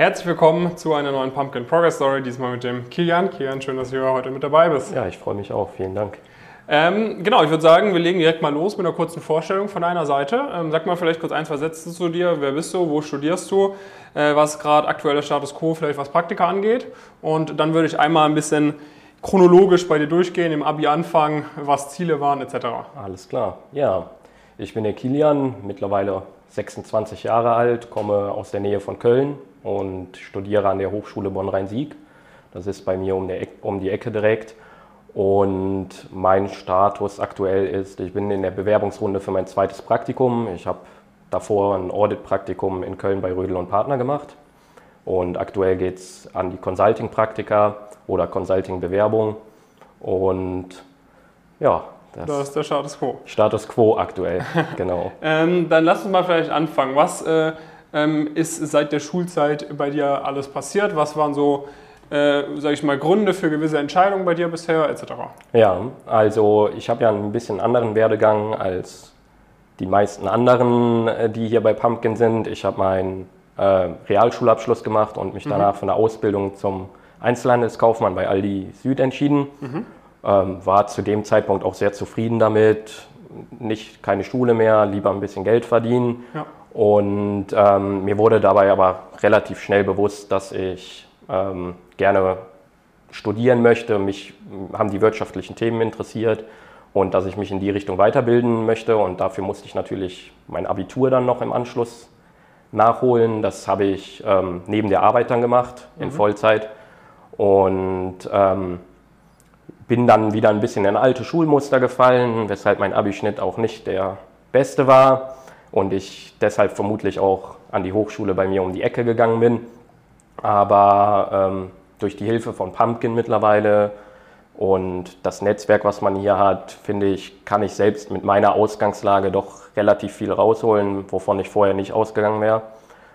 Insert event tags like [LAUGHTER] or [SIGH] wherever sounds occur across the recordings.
Herzlich willkommen zu einer neuen Pumpkin Progress Story, diesmal mit dem Kilian. Kilian, schön, dass du heute mit dabei bist. Ja, ich freue mich auch. Vielen Dank. Ähm, genau, ich würde sagen, wir legen direkt mal los mit einer kurzen Vorstellung von deiner Seite. Ähm, sag mal vielleicht kurz ein, zwei Sätze zu dir. Wer bist du? Wo studierst du? Äh, was gerade aktueller Status quo, vielleicht was Praktika angeht? Und dann würde ich einmal ein bisschen chronologisch bei dir durchgehen, im Abi anfangen, was Ziele waren etc. Alles klar. Ja, ich bin der Kilian, mittlerweile 26 Jahre alt, komme aus der Nähe von Köln und studiere an der Hochschule Bonn-Rhein-Sieg. Das ist bei mir um, der, um die Ecke direkt. Und mein Status aktuell ist, ich bin in der Bewerbungsrunde für mein zweites Praktikum. Ich habe davor ein Audit-Praktikum in Köln bei Rödel und Partner gemacht. Und aktuell geht es an die Consulting-Praktika oder Consulting-Bewerbung. Und ja, das, das, ist der Status quo. Status quo aktuell, [LAUGHS] genau. ähm, dann lass uns mal vielleicht anfangen. Was äh, ist seit der Schulzeit bei dir alles passiert? Was waren so, äh, sage ich mal, Gründe für gewisse Entscheidungen bei dir bisher etc.? Ja, also ich habe ja einen bisschen anderen Werdegang als die meisten anderen, äh, die hier bei Pumpkin sind. Ich habe meinen äh, Realschulabschluss gemacht und mich mhm. danach von der Ausbildung zum Einzelhandelskaufmann bei Aldi Süd entschieden. Mhm. Ähm, war zu dem Zeitpunkt auch sehr zufrieden damit. Nicht keine Schule mehr, lieber ein bisschen Geld verdienen. Ja. Und ähm, mir wurde dabei aber relativ schnell bewusst, dass ich ähm, gerne studieren möchte. Mich haben die wirtschaftlichen Themen interessiert und dass ich mich in die Richtung weiterbilden möchte. Und dafür musste ich natürlich mein Abitur dann noch im Anschluss nachholen. Das habe ich ähm, neben der Arbeit dann gemacht, in mhm. Vollzeit. Und ähm, bin dann wieder ein bisschen in alte Schulmuster gefallen, weshalb mein Abischnitt auch nicht der beste war und ich deshalb vermutlich auch an die Hochschule bei mir um die Ecke gegangen bin. Aber ähm, durch die Hilfe von Pumpkin mittlerweile und das Netzwerk, was man hier hat, finde ich, kann ich selbst mit meiner Ausgangslage doch relativ viel rausholen, wovon ich vorher nicht ausgegangen wäre.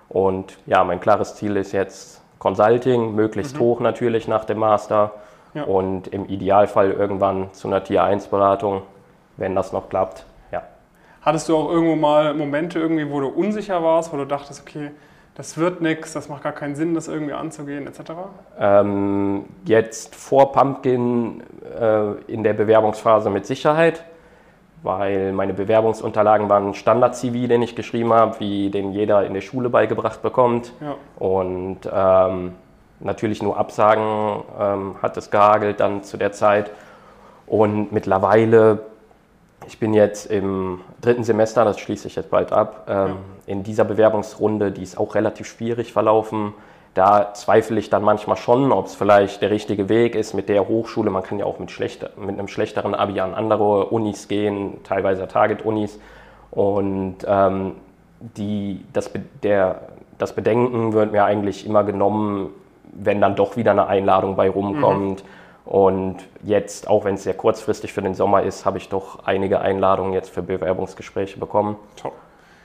Und ja, mein klares Ziel ist jetzt Consulting, möglichst mhm. hoch natürlich nach dem Master ja. und im Idealfall irgendwann zu einer Tier 1 Beratung, wenn das noch klappt. Hattest du auch irgendwo mal Momente irgendwie, wo du unsicher warst, wo du dachtest, okay, das wird nichts, das macht gar keinen Sinn, das irgendwie anzugehen, etc.? Ähm, jetzt vor Pumpkin äh, in der Bewerbungsphase mit Sicherheit, weil meine Bewerbungsunterlagen waren Standard-CV, den ich geschrieben habe, wie den jeder in der Schule beigebracht bekommt. Ja. Und ähm, natürlich nur Absagen ähm, hat es gehagelt dann zu der Zeit. Und mittlerweile, ich bin jetzt im dritten Semester, das schließe ich jetzt bald ab, ähm, ja. in dieser Bewerbungsrunde, die ist auch relativ schwierig verlaufen. Da zweifle ich dann manchmal schon, ob es vielleicht der richtige Weg ist mit der Hochschule. Man kann ja auch mit, schlechter, mit einem schlechteren Abi an andere Unis gehen, teilweise Target-Unis. Und ähm, die, das, der, das Bedenken wird mir eigentlich immer genommen, wenn dann doch wieder eine Einladung bei rumkommt. Mhm. Und jetzt, auch wenn es sehr kurzfristig für den Sommer ist, habe ich doch einige Einladungen jetzt für Bewerbungsgespräche bekommen. Top.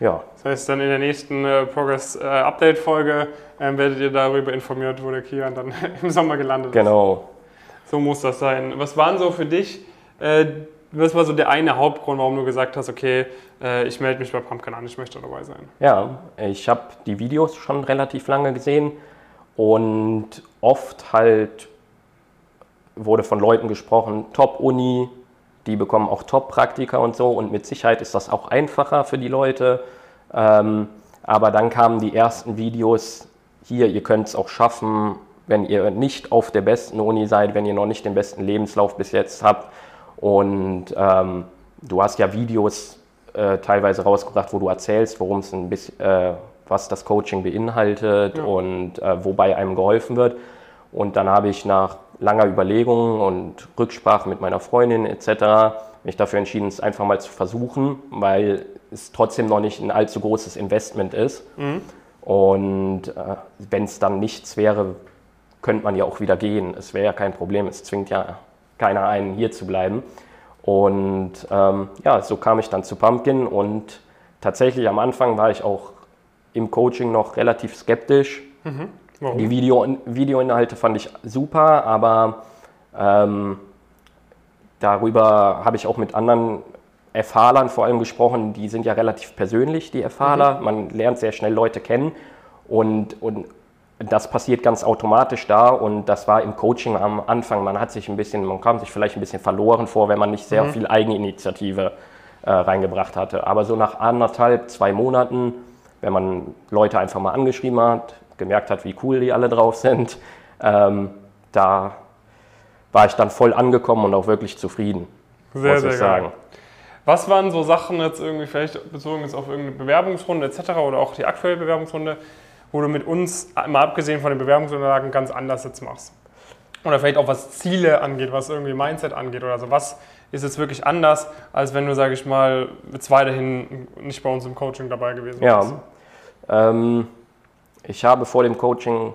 Ja. Das heißt, dann in der nächsten äh, Progress-Update-Folge äh, äh, werdet ihr darüber informiert, wo der Kian dann [LAUGHS] im Sommer gelandet genau. ist. Genau. So muss das sein. Was waren so für dich, äh, was war so der eine Hauptgrund, warum du gesagt hast, okay, äh, ich melde mich bei Pumpkin an, ich möchte dabei sein? Ja, ich habe die Videos schon relativ lange gesehen und oft halt wurde von Leuten gesprochen, Top-Uni, die bekommen auch Top-Praktika und so. Und mit Sicherheit ist das auch einfacher für die Leute. Ähm, aber dann kamen die ersten Videos, hier, ihr könnt es auch schaffen, wenn ihr nicht auf der besten Uni seid, wenn ihr noch nicht den besten Lebenslauf bis jetzt habt. Und ähm, du hast ja Videos äh, teilweise rausgebracht, wo du erzählst, worum es ein bisschen, äh, was das Coaching beinhaltet ja. und äh, wobei einem geholfen wird. Und dann habe ich nach langer Überlegung und Rücksprache mit meiner Freundin etc. mich dafür entschieden, es einfach mal zu versuchen, weil es trotzdem noch nicht ein allzu großes Investment ist. Mhm. Und äh, wenn es dann nichts wäre, könnte man ja auch wieder gehen. Es wäre ja kein Problem. Es zwingt ja keiner einen, hier zu bleiben. Und ähm, ja, so kam ich dann zu Pumpkin und tatsächlich am Anfang war ich auch im Coaching noch relativ skeptisch. Mhm. Die Video, Videoinhalte fand ich super, aber ähm, darüber habe ich auch mit anderen Erfahrern vor allem gesprochen. Die sind ja relativ persönlich, die Erfahrer. Mhm. Man lernt sehr schnell Leute kennen und, und das passiert ganz automatisch da und das war im Coaching am Anfang. Man hat sich ein bisschen, man kam sich vielleicht ein bisschen verloren vor, wenn man nicht sehr mhm. viel Eigeninitiative äh, reingebracht hatte. Aber so nach anderthalb, zwei Monaten, wenn man Leute einfach mal angeschrieben hat, gemerkt hat, wie cool die alle drauf sind, ähm, da war ich dann voll angekommen und auch wirklich zufrieden. Sehr, muss sehr ich sagen. Geil. Was waren so Sachen jetzt irgendwie, vielleicht bezogen jetzt auf irgendeine Bewerbungsrunde etc. oder auch die aktuelle Bewerbungsrunde, wo du mit uns, mal abgesehen von den Bewerbungsunterlagen, ganz anders jetzt machst? Oder vielleicht auch was Ziele angeht, was irgendwie Mindset angeht oder so. Was ist jetzt wirklich anders, als wenn du, sage ich mal, jetzt weiterhin nicht bei uns im Coaching dabei gewesen wärst? Ja. Ähm, ich habe vor dem Coaching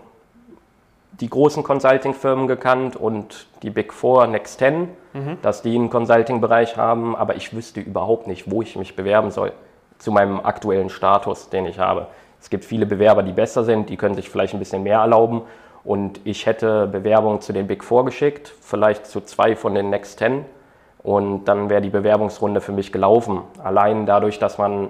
die großen Consulting-Firmen gekannt und die Big Four, Next Ten, mhm. dass die einen Consulting-Bereich haben, aber ich wüsste überhaupt nicht, wo ich mich bewerben soll zu meinem aktuellen Status, den ich habe. Es gibt viele Bewerber, die besser sind, die können sich vielleicht ein bisschen mehr erlauben und ich hätte Bewerbungen zu den Big Four geschickt, vielleicht zu zwei von den Next Ten und dann wäre die Bewerbungsrunde für mich gelaufen. Allein dadurch, dass man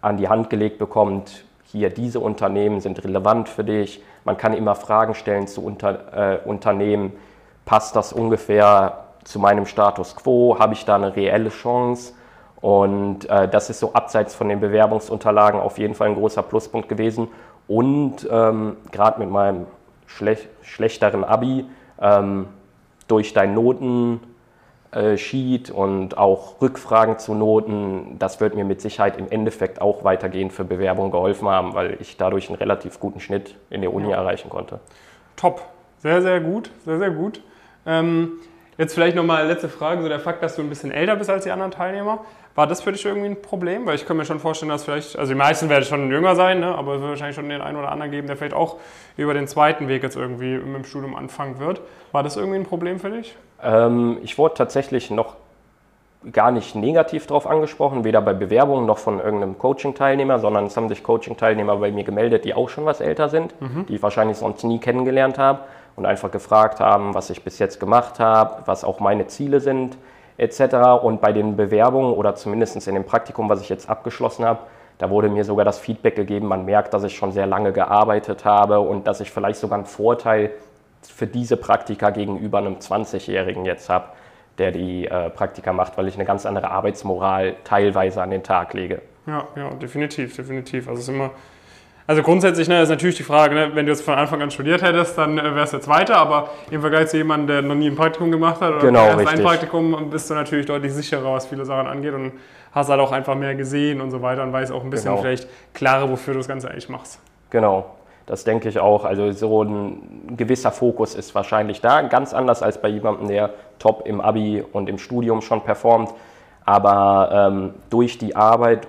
an die Hand gelegt bekommt, hier diese Unternehmen sind relevant für dich. Man kann immer Fragen stellen zu unter, äh, Unternehmen. Passt das ungefähr zu meinem Status quo? Habe ich da eine reelle Chance? Und äh, das ist so abseits von den Bewerbungsunterlagen auf jeden Fall ein großer Pluspunkt gewesen. Und ähm, gerade mit meinem schlech schlechteren Abi, ähm, durch dein Noten, Sheet und auch Rückfragen zu Noten, das wird mir mit Sicherheit im Endeffekt auch weitergehend für Bewerbungen geholfen haben, weil ich dadurch einen relativ guten Schnitt in der Uni ja. erreichen konnte. Top, sehr, sehr gut, sehr, sehr gut. Ähm, jetzt vielleicht nochmal letzte Frage, so der Fakt, dass du ein bisschen älter bist als die anderen Teilnehmer. War das für dich irgendwie ein Problem? Weil ich kann mir schon vorstellen, dass vielleicht, also die meisten werden schon jünger sein, ne? aber es wird wahrscheinlich schon den einen oder anderen geben, der vielleicht auch über den zweiten Weg jetzt irgendwie mit dem Studium anfangen wird. War das irgendwie ein Problem für dich? Ähm, ich wurde tatsächlich noch gar nicht negativ darauf angesprochen, weder bei Bewerbungen noch von irgendeinem Coaching-Teilnehmer, sondern es haben sich Coaching-Teilnehmer bei mir gemeldet, die auch schon was älter sind, mhm. die ich wahrscheinlich sonst nie kennengelernt habe und einfach gefragt haben, was ich bis jetzt gemacht habe, was auch meine Ziele sind etc. Und bei den Bewerbungen oder zumindest in dem Praktikum, was ich jetzt abgeschlossen habe, da wurde mir sogar das Feedback gegeben, man merkt, dass ich schon sehr lange gearbeitet habe und dass ich vielleicht sogar einen Vorteil für diese Praktika gegenüber einem 20-Jährigen jetzt habe, der die äh, Praktika macht, weil ich eine ganz andere Arbeitsmoral teilweise an den Tag lege. Ja, ja, definitiv, definitiv. Also es ist immer also grundsätzlich ne, ist natürlich die Frage, ne, wenn du jetzt von Anfang an studiert hättest, dann äh, wärst du jetzt weiter, aber im Vergleich zu jemandem, der noch nie ein Praktikum gemacht hat oder genau, erst ein Praktikum, bist du natürlich deutlich sicherer, was viele Sachen angeht und hast halt auch einfach mehr gesehen und so weiter und weißt auch ein bisschen genau. vielleicht klarer, wofür du das Ganze eigentlich machst. Genau, das denke ich auch. Also so ein gewisser Fokus ist wahrscheinlich da, ganz anders als bei jemandem, der top im Abi und im Studium schon performt. Aber ähm, durch die Arbeit,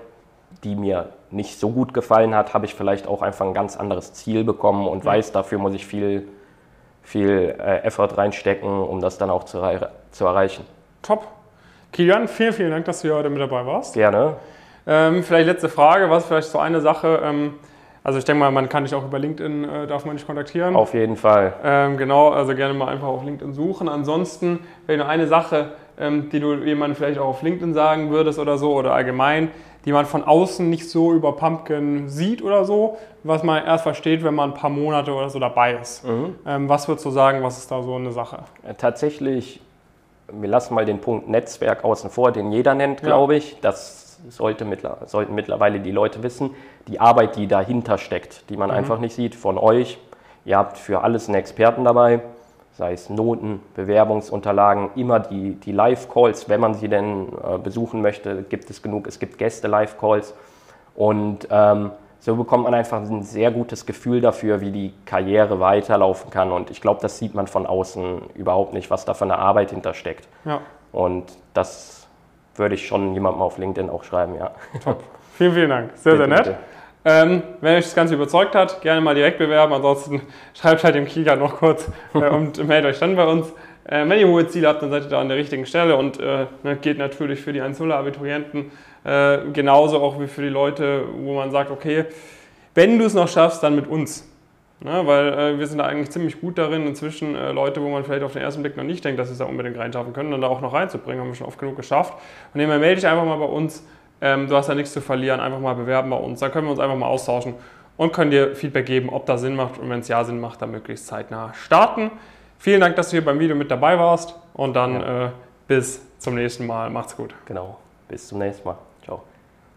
die mir nicht so gut gefallen hat, habe ich vielleicht auch einfach ein ganz anderes Ziel bekommen und weiß, dafür muss ich viel, viel äh, Effort reinstecken, um das dann auch zu, zu erreichen. Top. Kilian, vielen, vielen Dank, dass du hier heute mit dabei warst. Gerne. Ähm, vielleicht letzte Frage, was vielleicht so eine Sache, ähm, also ich denke mal, man kann dich auch über LinkedIn, äh, darf man dich kontaktieren. Auf jeden Fall. Ähm, genau, also gerne mal einfach auf LinkedIn suchen. Ansonsten, vielleicht noch eine Sache, ähm, die du jemandem vielleicht auch auf LinkedIn sagen würdest oder so oder allgemein, die man von außen nicht so über Pumpkin sieht oder so, was man erst versteht, wenn man ein paar Monate oder so dabei ist. Mhm. Ähm, was würdest du sagen, was ist da so eine Sache? Äh, tatsächlich, wir lassen mal den Punkt Netzwerk außen vor, den jeder nennt, glaube ja. ich. Das sollte mittler sollten mittlerweile die Leute wissen. Die Arbeit, die dahinter steckt, die man mhm. einfach nicht sieht, von euch. Ihr habt für alles einen Experten dabei sei es Noten, Bewerbungsunterlagen, immer die, die Live-Calls, wenn man sie denn äh, besuchen möchte, gibt es genug. Es gibt Gäste-Live-Calls und ähm, so bekommt man einfach ein sehr gutes Gefühl dafür, wie die Karriere weiterlaufen kann. Und ich glaube, das sieht man von außen überhaupt nicht, was da für eine Arbeit hintersteckt. Ja. Und das würde ich schon jemandem auf LinkedIn auch schreiben, ja. Top. Vielen, vielen Dank. Sehr, bitte, sehr nett. Bitte. Ähm, wenn euch das Ganze überzeugt hat, gerne mal direkt bewerben. Ansonsten [LAUGHS] schreibt halt dem Kieger noch kurz äh, [LAUGHS] und meldet euch dann bei uns. Äh, wenn ihr hohe Ziele habt, dann seid ihr da an der richtigen Stelle und äh, ne, geht natürlich für die 1-0-Abiturienten äh, genauso auch wie für die Leute, wo man sagt, okay, wenn du es noch schaffst, dann mit uns. Ne, weil äh, wir sind da eigentlich ziemlich gut darin, inzwischen äh, Leute, wo man vielleicht auf den ersten Blick noch nicht denkt, dass sie es da unbedingt reinschaffen können, dann da auch noch reinzubringen, haben wir schon oft genug geschafft. Und demnach melde dich einfach mal bei uns ähm, du hast ja nichts zu verlieren, einfach mal bewerben bei uns. Da können wir uns einfach mal austauschen und können dir Feedback geben, ob das Sinn macht und wenn es ja Sinn macht, dann möglichst zeitnah starten. Vielen Dank, dass du hier beim Video mit dabei warst und dann Ja. äh, bis zum nächsten Mal. Macht's gut. Genau. Bis zum nächsten Mal.